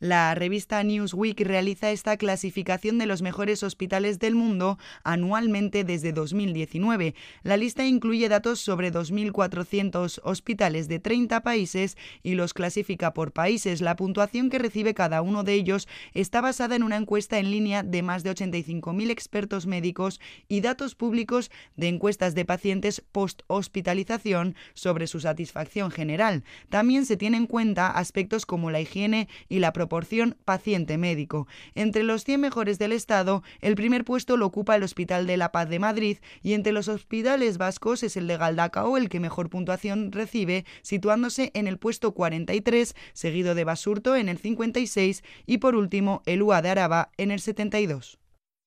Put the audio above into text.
La revista Newsweek realiza esta clasificación de los mejores hospitales del mundo anualmente desde 2019. La lista incluye datos sobre 2.400 hospitales de 30 países y los clasifica por países. La puntuación que recibe cada uno de ellos está basada en una encuesta en línea de más de 85.000 expertos médicos y datos públicos de encuestas de pacientes post-hospitalización sobre su satisfacción general. También se tiene en cuenta aspectos como la higiene y la proporción paciente-médico. Entre los 100 mejores del Estado, el primer puesto lo ocupa el Hospital de la Paz de Madrid y entre los hospitales vascos es el de Galdacao el que mejor puntuación recibe, situándose en el puesto 43, seguido de Basurto en el 56 y por último el UA de Araba en el 72.